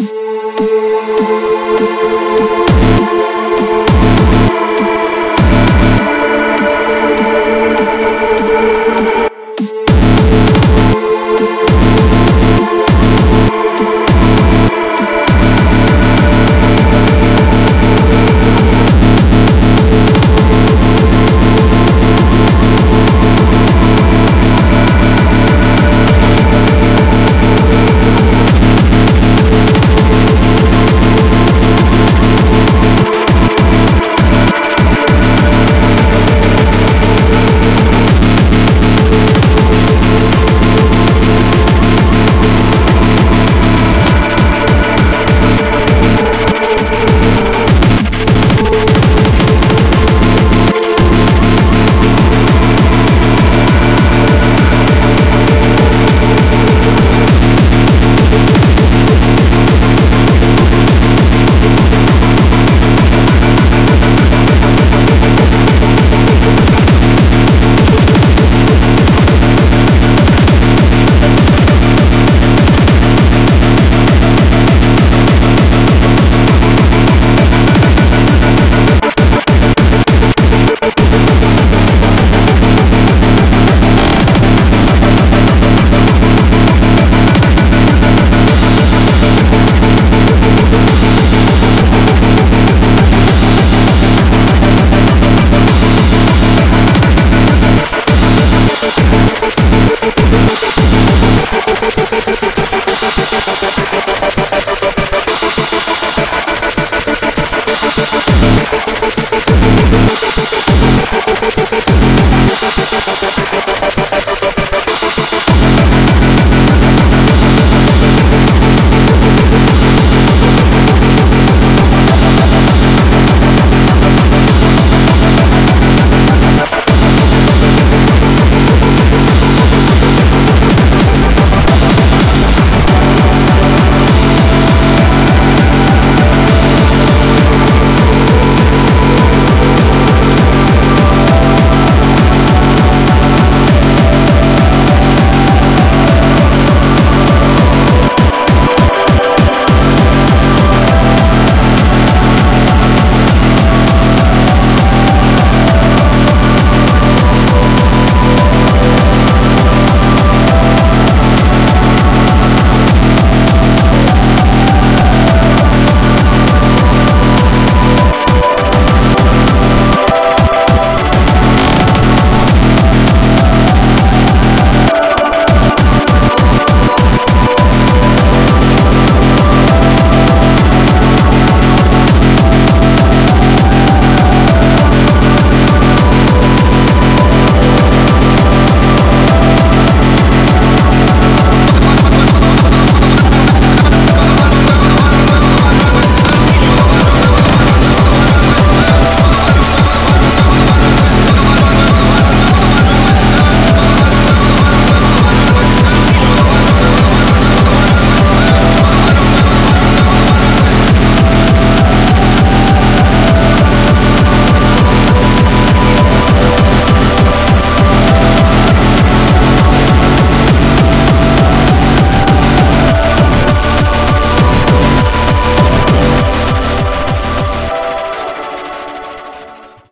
Música